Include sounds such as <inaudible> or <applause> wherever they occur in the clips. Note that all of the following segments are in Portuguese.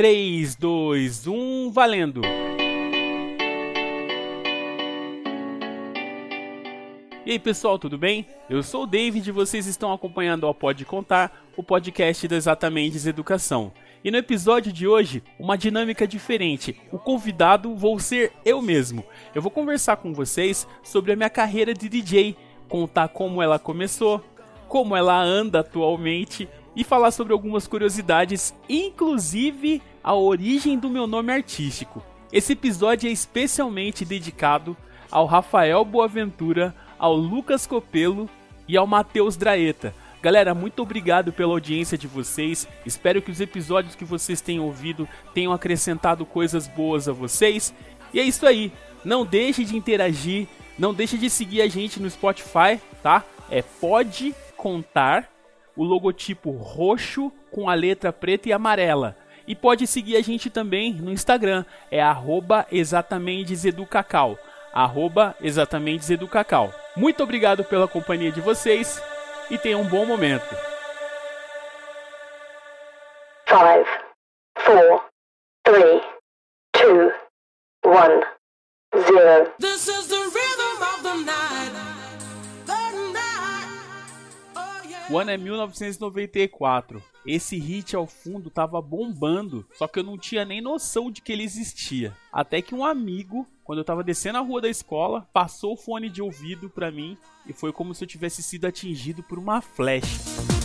3, 2, 1, valendo! E aí pessoal, tudo bem? Eu sou o David e vocês estão acompanhando o Pode Contar, o podcast da Exatamente Educação. E no episódio de hoje, uma dinâmica diferente. O convidado vou ser eu mesmo. Eu vou conversar com vocês sobre a minha carreira de DJ, contar como ela começou, como ela anda atualmente e falar sobre algumas curiosidades, inclusive a origem do meu nome artístico. Esse episódio é especialmente dedicado ao Rafael Boaventura, ao Lucas Copelo e ao Matheus Draeta. Galera, muito obrigado pela audiência de vocês. Espero que os episódios que vocês tenham ouvido tenham acrescentado coisas boas a vocês. E é isso aí. Não deixe de interagir, não deixe de seguir a gente no Spotify, tá? É Pode Contar, o logotipo roxo com a letra preta e amarela. E pode seguir a gente também no Instagram, é arroba exatamentesEducacau. Arroba. Muito obrigado pela companhia de vocês e tenha um bom momento. 5, 4, 3, 2, 1, 0. O ano é 1994. Esse hit ao fundo tava bombando, só que eu não tinha nem noção de que ele existia. Até que um amigo, quando eu tava descendo a rua da escola, passou o fone de ouvido pra mim e foi como se eu tivesse sido atingido por uma flecha.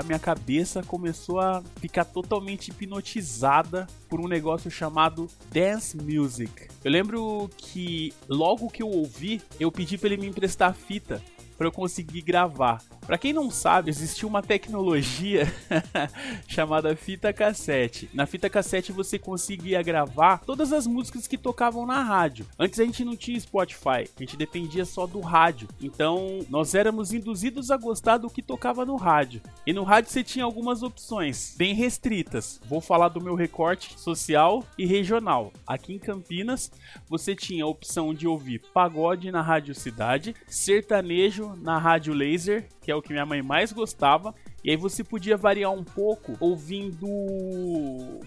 A minha cabeça começou a ficar totalmente hipnotizada por um negócio chamado dance music. Eu lembro que logo que eu ouvi, eu pedi para ele me emprestar a fita para eu conseguir gravar. Para quem não sabe, existia uma tecnologia <laughs> chamada fita cassete. Na fita cassete você conseguia gravar todas as músicas que tocavam na rádio. Antes a gente não tinha Spotify, a gente dependia só do rádio. Então nós éramos induzidos a gostar do que tocava no rádio. E no rádio você tinha algumas opções bem restritas. Vou falar do meu recorte social e regional. Aqui em Campinas, você tinha a opção de ouvir pagode na Rádio Cidade, sertanejo na Rádio Laser, que é o que minha mãe mais gostava, e aí você podia variar um pouco ouvindo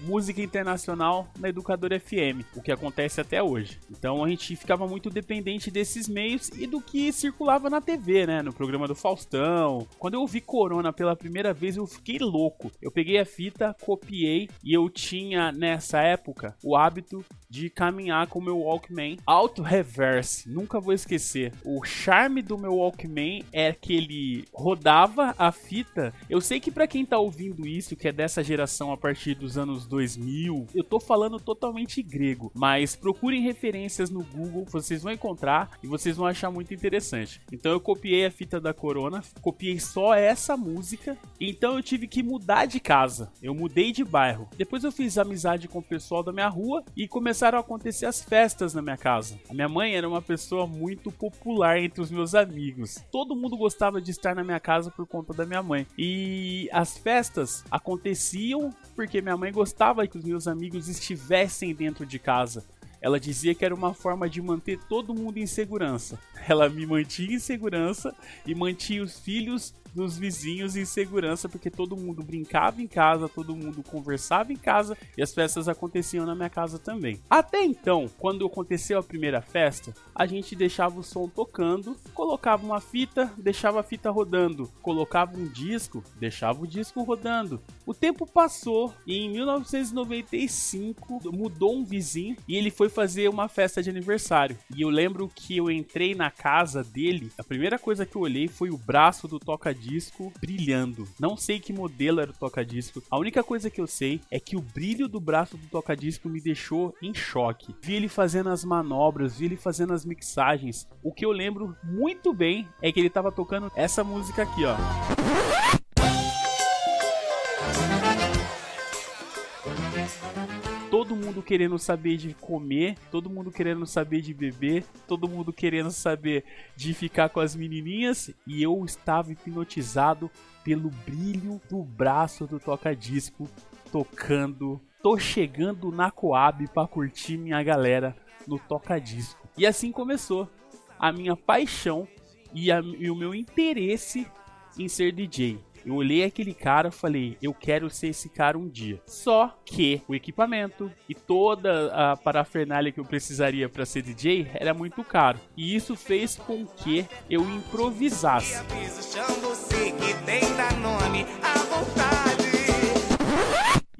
música internacional na Educadora FM, o que acontece até hoje. Então a gente ficava muito dependente desses meios e do que circulava na TV, né? No programa do Faustão. Quando eu ouvi Corona pela primeira vez, eu fiquei louco. Eu peguei a fita, copiei e eu tinha nessa época o hábito de caminhar com o meu Walkman auto reverse. Nunca vou esquecer. O charme do meu Walkman é que ele rodava a fita eu sei que para quem tá ouvindo isso, que é dessa geração a partir dos anos 2000, eu tô falando totalmente grego, mas procurem referências no Google, vocês vão encontrar e vocês vão achar muito interessante. Então eu copiei a fita da Corona, copiei só essa música, então eu tive que mudar de casa. Eu mudei de bairro. Depois eu fiz amizade com o pessoal da minha rua e começaram a acontecer as festas na minha casa. A minha mãe era uma pessoa muito popular entre os meus amigos. Todo mundo gostava de estar na minha casa por conta da minha mãe. E as festas aconteciam porque minha mãe gostava que os meus amigos estivessem dentro de casa. Ela dizia que era uma forma de manter todo mundo em segurança. Ela me mantinha em segurança e mantinha os filhos dos vizinhos em segurança, porque todo mundo brincava em casa, todo mundo conversava em casa e as festas aconteciam na minha casa também. Até então, quando aconteceu a primeira festa, a gente deixava o som tocando, colocava uma fita, deixava a fita rodando, colocava um disco, deixava o disco rodando. O tempo passou e em 1995 mudou um vizinho e ele foi fazer uma festa de aniversário. E eu lembro que eu entrei na casa dele, a primeira coisa que eu olhei foi o braço do toca toca-disco brilhando. Não sei que modelo era o toca-disco. A única coisa que eu sei é que o brilho do braço do toca-disco me deixou em choque. Vi ele fazendo as manobras, vi ele fazendo as mixagens. O que eu lembro muito bem é que ele tava tocando essa música aqui, ó. Todo mundo querendo saber de comer, todo mundo querendo saber de beber, todo mundo querendo saber de ficar com as menininhas e eu estava hipnotizado pelo brilho do braço do toca-disco tocando. Tô chegando na Coab para curtir minha galera no toca-disco. E assim começou a minha paixão e, a, e o meu interesse em ser DJ. Eu olhei aquele cara e falei, eu quero ser esse cara um dia. Só que o equipamento e toda a parafernália que eu precisaria para ser DJ era muito caro. E isso fez com que eu improvisasse.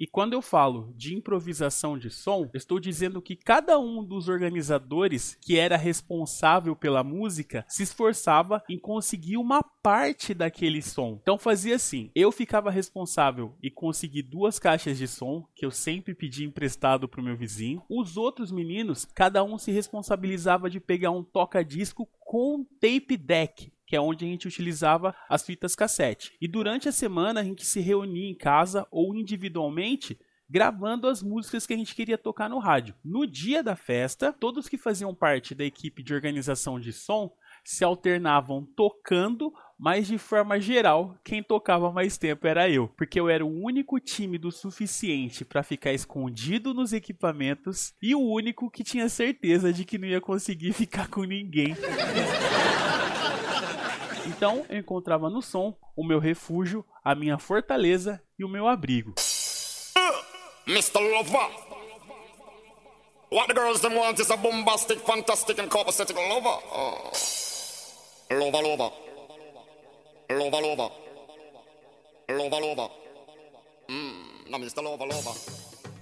E quando eu falo de improvisação de som, estou dizendo que cada um dos organizadores que era responsável pela música se esforçava em conseguir uma parte daquele som. Então fazia assim: eu ficava responsável e consegui duas caixas de som que eu sempre pedi emprestado pro meu vizinho. Os outros meninos, cada um se responsabilizava de pegar um toca-disco com tape deck que é onde a gente utilizava as fitas cassete. E durante a semana a gente se reunia em casa ou individualmente gravando as músicas que a gente queria tocar no rádio. No dia da festa, todos que faziam parte da equipe de organização de som se alternavam tocando, mas de forma geral, quem tocava mais tempo era eu, porque eu era o único tímido suficiente para ficar escondido nos equipamentos e o único que tinha certeza de que não ia conseguir <laughs> ficar com ninguém. Então eu encontrava no som o meu refúgio, a minha fortaleza e o meu abrigo. Mr. Lover. What the girls them want is a bombastic, fantastic and copacetic lover. Oh. Lover, lover. Lover, lover. Lover, lover. Hum, Mr. Lover, lover.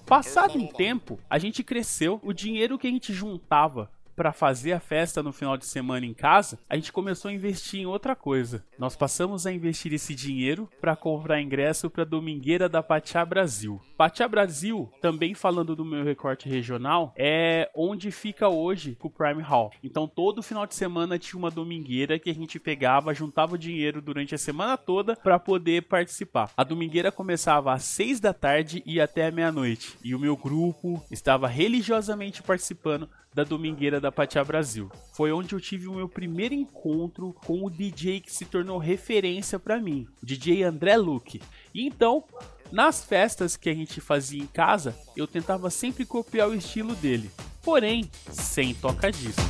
Passado um tempo, a gente cresceu, o dinheiro que a gente juntava para fazer a festa no final de semana em casa, a gente começou a investir em outra coisa. Nós passamos a investir esse dinheiro para comprar ingresso para a Domingueira da Patiá Brasil. Patiá Brasil, também falando do meu recorte regional, é onde fica hoje o Prime Hall. Então todo final de semana tinha uma domingueira que a gente pegava, juntava o dinheiro durante a semana toda para poder participar. A domingueira começava às 6 da tarde e até meia-noite. E o meu grupo estava religiosamente participando da Domingueira da Patiá Brasil. Foi onde eu tive o meu primeiro encontro com o DJ que se tornou referência para mim, o DJ André Luke. E então, nas festas que a gente fazia em casa, eu tentava sempre copiar o estilo dele, porém sem tocar disco.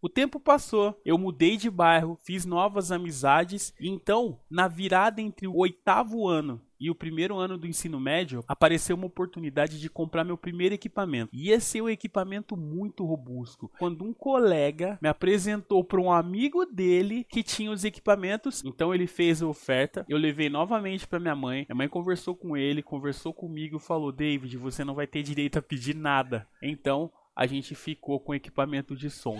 O tempo passou, eu mudei de bairro, fiz novas amizades, e então, na virada entre o oitavo ano e o primeiro ano do ensino médio, apareceu uma oportunidade de comprar meu primeiro equipamento. Ia ser um equipamento muito robusto. Quando um colega me apresentou para um amigo dele que tinha os equipamentos, então ele fez a oferta. Eu levei novamente para minha mãe. Minha mãe conversou com ele, conversou comigo, falou: "David, você não vai ter direito a pedir nada". Então, a gente ficou com equipamento de som.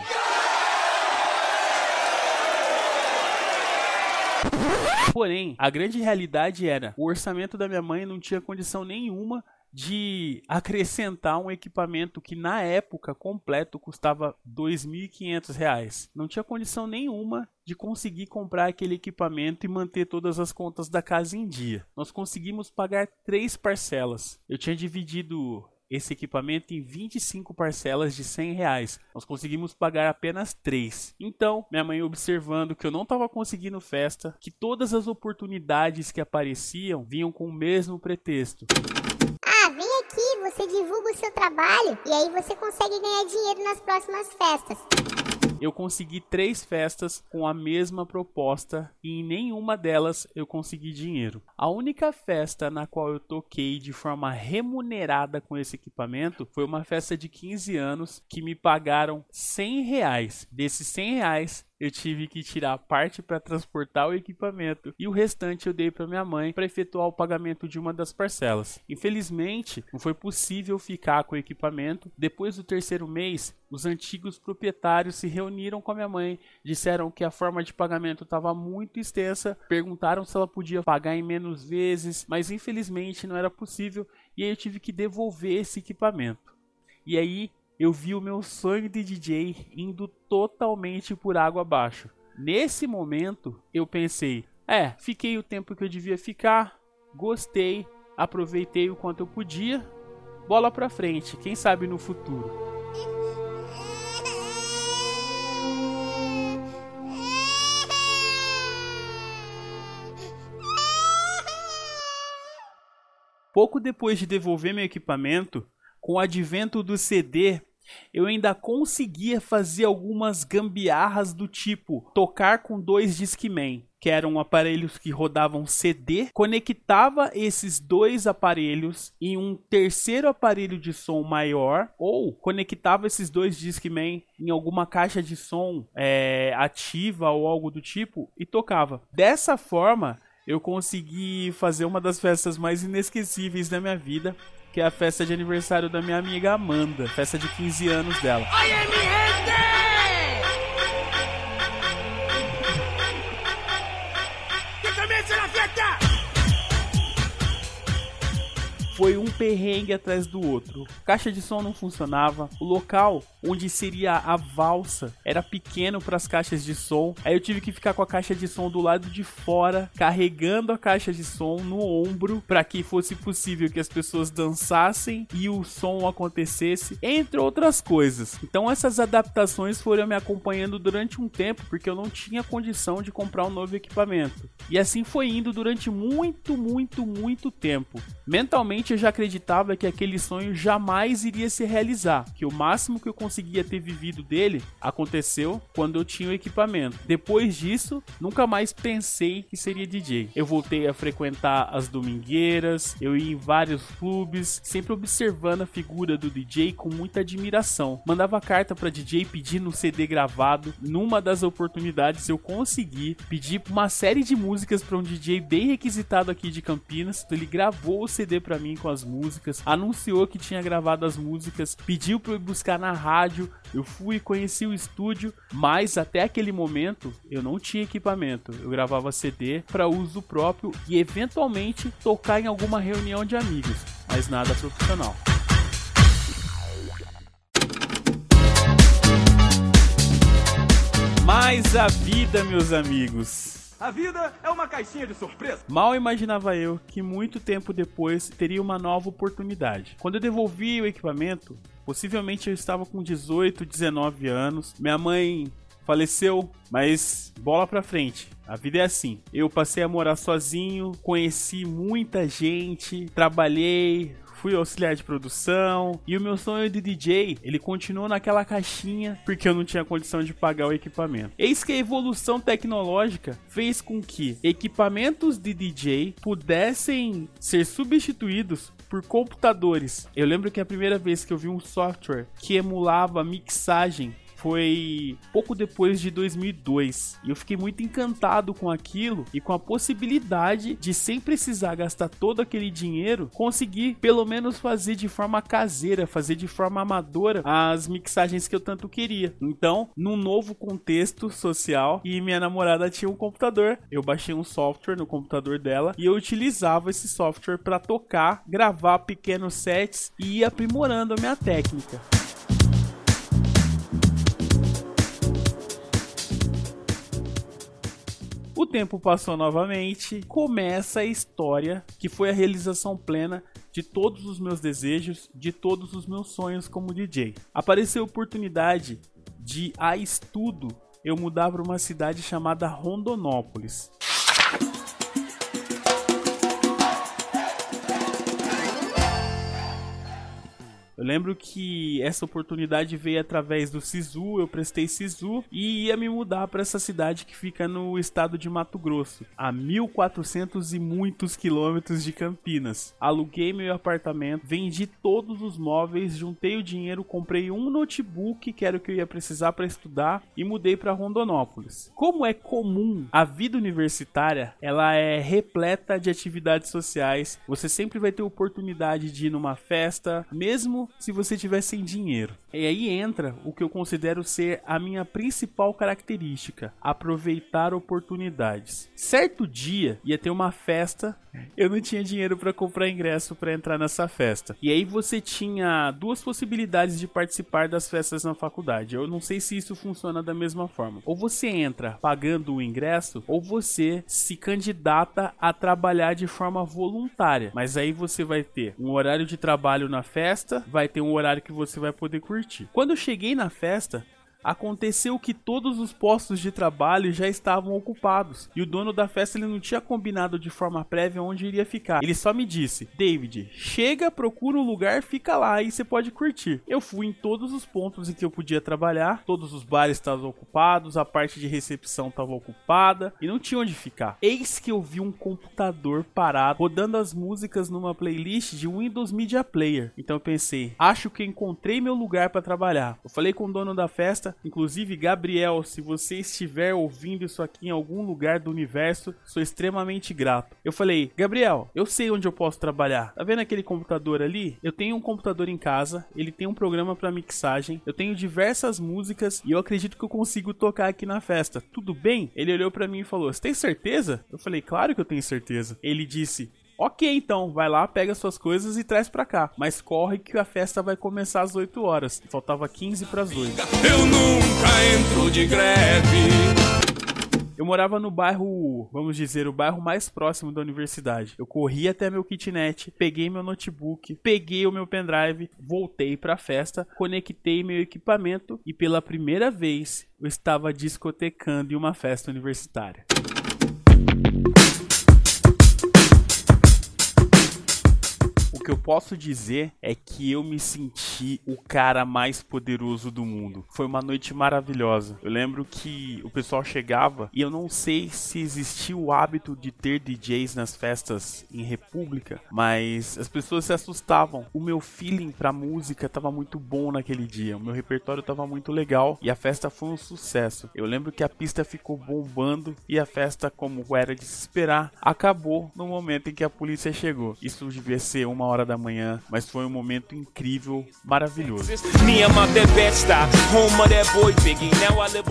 Porém, a grande realidade era: o orçamento da minha mãe não tinha condição nenhuma de acrescentar um equipamento que na época completo custava R$ 2.500. Não tinha condição nenhuma de conseguir comprar aquele equipamento e manter todas as contas da casa em dia. Nós conseguimos pagar três parcelas. Eu tinha dividido esse equipamento em 25 parcelas de 100 reais. Nós conseguimos pagar apenas 3. Então, minha mãe observando que eu não estava conseguindo festa, que todas as oportunidades que apareciam vinham com o mesmo pretexto. Ah, vem aqui, você divulga o seu trabalho e aí você consegue ganhar dinheiro nas próximas festas eu consegui três festas com a mesma proposta e em nenhuma delas eu consegui dinheiro. A única festa na qual eu toquei de forma remunerada com esse equipamento foi uma festa de 15 anos que me pagaram 100 reais. Desses 100 reais, eu tive que tirar parte para transportar o equipamento e o restante eu dei para minha mãe para efetuar o pagamento de uma das parcelas. Infelizmente, não foi possível ficar com o equipamento. Depois do terceiro mês, os antigos proprietários se reuniram com a minha mãe, disseram que a forma de pagamento estava muito extensa, perguntaram se ela podia pagar em menos vezes, mas infelizmente não era possível e aí eu tive que devolver esse equipamento. E aí eu vi o meu sonho de DJ indo totalmente por água abaixo. Nesse momento, eu pensei: é, fiquei o tempo que eu devia ficar, gostei, aproveitei o quanto eu podia, bola pra frente, quem sabe no futuro. Pouco depois de devolver meu equipamento, com o advento do CD eu ainda conseguia fazer algumas gambiarras do tipo tocar com dois Discman que eram aparelhos que rodavam CD, conectava esses dois aparelhos em um terceiro aparelho de som maior, ou conectava esses dois Discman em alguma caixa de som é, ativa ou algo do tipo e tocava. Dessa forma, eu consegui fazer uma das festas mais inesquecíveis da minha vida, que é a festa de aniversário da minha amiga Amanda, festa de 15 anos dela. Foi um perrengue atrás do outro. Caixa de som não funcionava, o local onde seria a valsa era pequeno para as caixas de som. Aí eu tive que ficar com a caixa de som do lado de fora, carregando a caixa de som no ombro para que fosse possível que as pessoas dançassem e o som acontecesse, entre outras coisas. Então essas adaptações foram me acompanhando durante um tempo porque eu não tinha condição de comprar um novo equipamento. E assim foi indo durante muito, muito, muito tempo. Mentalmente eu já acreditava que aquele sonho jamais iria se realizar, que o máximo que eu conseguia ter vivido dele aconteceu quando eu tinha o equipamento. Depois disso, nunca mais pensei que seria DJ. Eu voltei a frequentar as domingueiras, eu ia em vários clubes, sempre observando a figura do DJ com muita admiração. Mandava carta para DJ pedindo um CD gravado. Numa das oportunidades eu consegui pedir uma série de músicas para um DJ bem requisitado aqui de Campinas. Ele gravou o CD para mim com as músicas, anunciou que tinha gravado as músicas, pediu para eu buscar na rádio. Eu fui conheci o estúdio, mas até aquele momento eu não tinha equipamento. Eu gravava CD para uso próprio e eventualmente tocar em alguma reunião de amigos, mas nada profissional. Mas a vida, meus amigos, a vida é uma caixinha de surpresa. Mal imaginava eu que muito tempo depois teria uma nova oportunidade. Quando eu devolvi o equipamento, possivelmente eu estava com 18, 19 anos. Minha mãe faleceu, mas bola pra frente. A vida é assim. Eu passei a morar sozinho, conheci muita gente, trabalhei, fui auxiliar de produção e o meu sonho de DJ, ele continuou naquela caixinha porque eu não tinha condição de pagar o equipamento. Eis que a evolução tecnológica fez com que equipamentos de DJ pudessem ser substituídos por computadores. Eu lembro que a primeira vez que eu vi um software que emulava mixagem foi pouco depois de 2002. E eu fiquei muito encantado com aquilo e com a possibilidade de, sem precisar gastar todo aquele dinheiro, conseguir pelo menos fazer de forma caseira, fazer de forma amadora as mixagens que eu tanto queria. Então, num novo contexto social, e minha namorada tinha um computador, eu baixei um software no computador dela e eu utilizava esse software para tocar, gravar pequenos sets e ir aprimorando a minha técnica. O tempo passou novamente, começa a história que foi a realização plena de todos os meus desejos, de todos os meus sonhos como DJ. Apareceu a oportunidade de, a estudo, eu mudar para uma cidade chamada Rondonópolis. Eu lembro que essa oportunidade veio através do Sisu, eu prestei Sisu e ia me mudar para essa cidade que fica no estado de Mato Grosso, a 1400 e muitos quilômetros de Campinas. Aluguei meu apartamento, vendi todos os móveis, juntei o dinheiro, comprei um notebook que era o que eu ia precisar para estudar e mudei para Rondonópolis. Como é comum, a vida universitária, ela é repleta de atividades sociais. Você sempre vai ter oportunidade de ir numa festa, mesmo se você tiver sem dinheiro. E aí entra o que eu considero ser a minha principal característica: aproveitar oportunidades. Certo dia ia ter uma festa, eu não tinha dinheiro para comprar ingresso para entrar nessa festa. E aí você tinha duas possibilidades de participar das festas na faculdade. Eu não sei se isso funciona da mesma forma. Ou você entra pagando o ingresso, ou você se candidata a trabalhar de forma voluntária. Mas aí você vai ter um horário de trabalho na festa, vai ter um horário que você vai poder curtir. Quando eu cheguei na festa, Aconteceu que todos os postos de trabalho já estavam ocupados e o dono da festa ele não tinha combinado de forma prévia onde iria ficar. Ele só me disse: David, chega, procura um lugar, fica lá e você pode curtir. Eu fui em todos os pontos em que eu podia trabalhar, todos os bares estavam ocupados, a parte de recepção estava ocupada e não tinha onde ficar. Eis que eu vi um computador parado rodando as músicas numa playlist de Windows Media Player. Então eu pensei: acho que encontrei meu lugar para trabalhar. Eu falei com o dono da festa, inclusive Gabriel, se você estiver ouvindo isso aqui em algum lugar do universo, sou extremamente grato. Eu falei: Gabriel, eu sei onde eu posso trabalhar. Tá vendo aquele computador ali? Eu tenho um computador em casa, ele tem um programa para mixagem, eu tenho diversas músicas e eu acredito que eu consigo tocar aqui na festa. Tudo bem? Ele olhou para mim e falou: Você tem certeza? Eu falei: Claro que eu tenho certeza. Ele disse: Ok, então, vai lá, pega suas coisas e traz pra cá. Mas corre que a festa vai começar às 8 horas. Faltava 15 pras 8. Eu nunca entro de greve. Eu morava no bairro, vamos dizer, o bairro mais próximo da universidade. Eu corri até meu kitnet, peguei meu notebook, peguei o meu pendrive, voltei pra festa, conectei meu equipamento e pela primeira vez eu estava discotecando em uma festa universitária. Que eu posso dizer é que eu me senti o cara mais poderoso do mundo. Foi uma noite maravilhosa. Eu lembro que o pessoal chegava e eu não sei se existia o hábito de ter DJs nas festas em República, mas as pessoas se assustavam. O meu feeling pra música tava muito bom naquele dia. O meu repertório tava muito legal e a festa foi um sucesso. Eu lembro que a pista ficou bombando e a festa, como era de se esperar, acabou no momento em que a polícia chegou. Isso devia ser uma hora da manhã, mas foi um momento incrível, maravilhoso.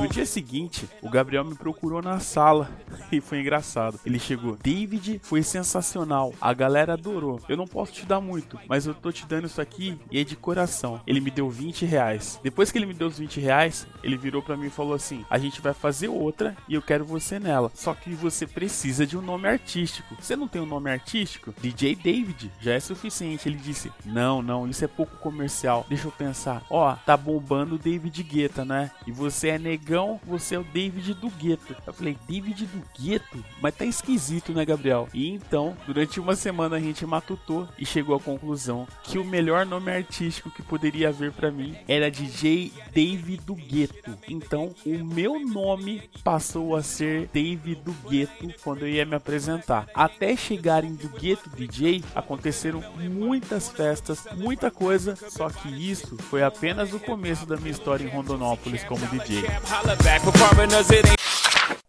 No dia seguinte, o Gabriel me procurou na sala <laughs> e foi engraçado. Ele chegou, David, foi sensacional, a galera adorou. Eu não posso te dar muito, mas eu tô te dando isso aqui e é de coração. Ele me deu 20 reais. Depois que ele me deu os 20 reais, ele virou para mim e falou assim: A gente vai fazer outra e eu quero você nela. Só que você precisa de um nome artístico. Você não tem um nome artístico? DJ David já é suficiente suficiente. Ele disse: Não, não, isso é pouco comercial. Deixa eu pensar. Ó, tá bombando o David Guetta, né? E você é negão, você é o David do Gueto. Eu falei: David do Gueto? Mas tá esquisito, né, Gabriel? E então, durante uma semana a gente matutou e chegou à conclusão que o melhor nome artístico que poderia haver para mim era DJ David do Gueto. Então, o meu nome passou a ser David do Gueto quando eu ia me apresentar. Até chegarem do Gueto DJ, aconteceram muitas festas, muita coisa, só que isso foi apenas o começo da minha história em Rondonópolis como DJ.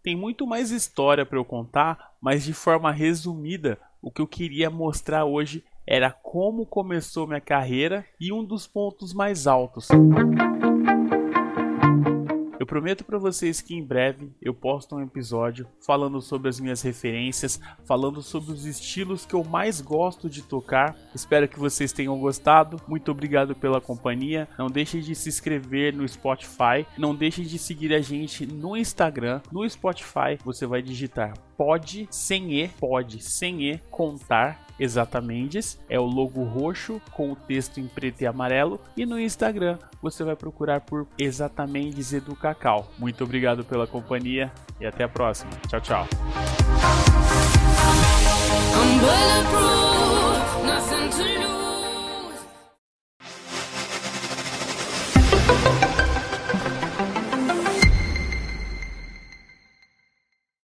Tem muito mais história para eu contar, mas de forma resumida, o que eu queria mostrar hoje era como começou minha carreira e um dos pontos mais altos. Prometo para vocês que em breve eu posto um episódio falando sobre as minhas referências, falando sobre os estilos que eu mais gosto de tocar. Espero que vocês tenham gostado. Muito obrigado pela companhia. Não deixem de se inscrever no Spotify, não deixem de seguir a gente no Instagram, no Spotify. Você vai digitar pode sem e, pode sem e contar Exatamente, é o logo roxo com o texto em preto e amarelo. E no Instagram você vai procurar por Exatamente do Cacau. Muito obrigado pela companhia e até a próxima. Tchau, tchau. I'm bulletproof, nothing to lose.